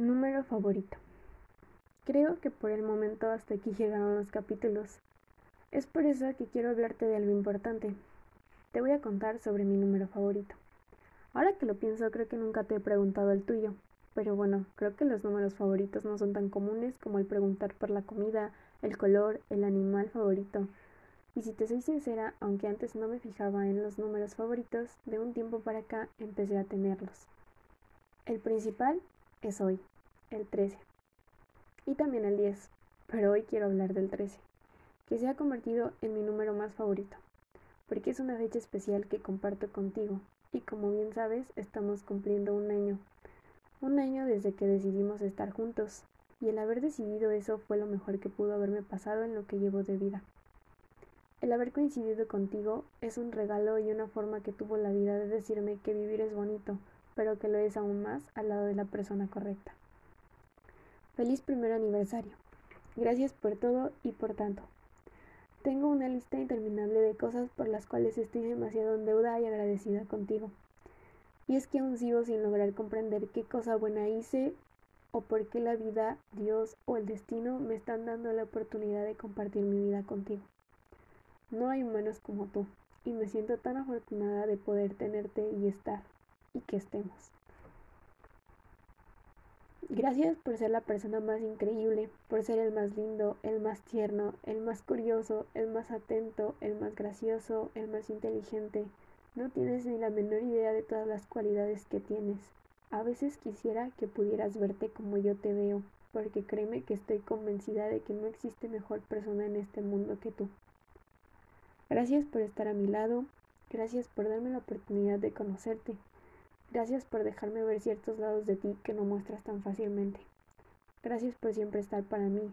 Número favorito. Creo que por el momento hasta aquí llegaron los capítulos. Es por eso que quiero hablarte de algo importante. Te voy a contar sobre mi número favorito. Ahora que lo pienso, creo que nunca te he preguntado el tuyo. Pero bueno, creo que los números favoritos no son tan comunes como el preguntar por la comida, el color, el animal favorito. Y si te soy sincera, aunque antes no me fijaba en los números favoritos, de un tiempo para acá empecé a tenerlos. El principal es hoy, el 13. Y también el 10, pero hoy quiero hablar del 13, que se ha convertido en mi número más favorito, porque es una fecha especial que comparto contigo, y como bien sabes, estamos cumpliendo un año. Un año desde que decidimos estar juntos, y el haber decidido eso fue lo mejor que pudo haberme pasado en lo que llevo de vida. El haber coincidido contigo es un regalo y una forma que tuvo la vida de decirme que vivir es bonito, pero que lo es aún más al lado de la persona correcta. Feliz primer aniversario. Gracias por todo y por tanto. Tengo una lista interminable de cosas por las cuales estoy demasiado en deuda y agradecida contigo. Y es que aún sigo sin lograr comprender qué cosa buena hice o por qué la vida, Dios o el destino me están dando la oportunidad de compartir mi vida contigo. No hay humanos como tú, y me siento tan afortunada de poder tenerte y estar y que estemos. Gracias por ser la persona más increíble, por ser el más lindo, el más tierno, el más curioso, el más atento, el más gracioso, el más inteligente. No tienes ni la menor idea de todas las cualidades que tienes. A veces quisiera que pudieras verte como yo te veo, porque créeme que estoy convencida de que no existe mejor persona en este mundo que tú. Gracias por estar a mi lado, gracias por darme la oportunidad de conocerte, Gracias por dejarme ver ciertos lados de ti que no muestras tan fácilmente. Gracias por siempre estar para mí.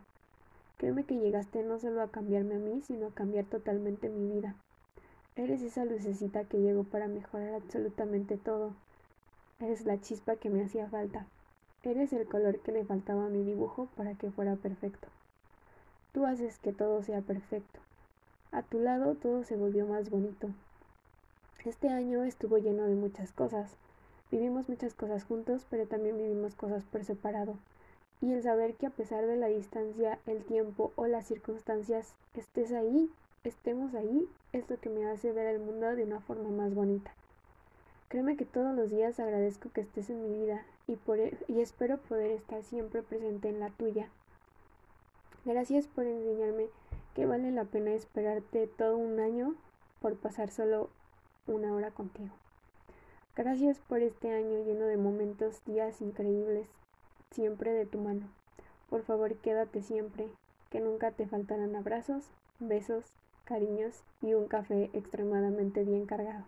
Créeme que llegaste no solo a cambiarme a mí, sino a cambiar totalmente mi vida. Eres esa lucecita que llegó para mejorar absolutamente todo. Eres la chispa que me hacía falta. Eres el color que le faltaba a mi dibujo para que fuera perfecto. Tú haces que todo sea perfecto. A tu lado todo se volvió más bonito. Este año estuvo lleno de muchas cosas Vivimos muchas cosas juntos, pero también vivimos cosas por separado. Y el saber que a pesar de la distancia, el tiempo o las circunstancias, estés ahí, estemos ahí, es lo que me hace ver el mundo de una forma más bonita. Créeme que todos los días agradezco que estés en mi vida y, por, e, y espero poder estar siempre presente en la tuya. Gracias por enseñarme que vale la pena esperarte todo un año por pasar solo una hora contigo. Gracias por este año lleno de momentos, días increíbles, siempre de tu mano. Por favor, quédate siempre, que nunca te faltarán abrazos, besos, cariños y un café extremadamente bien cargado.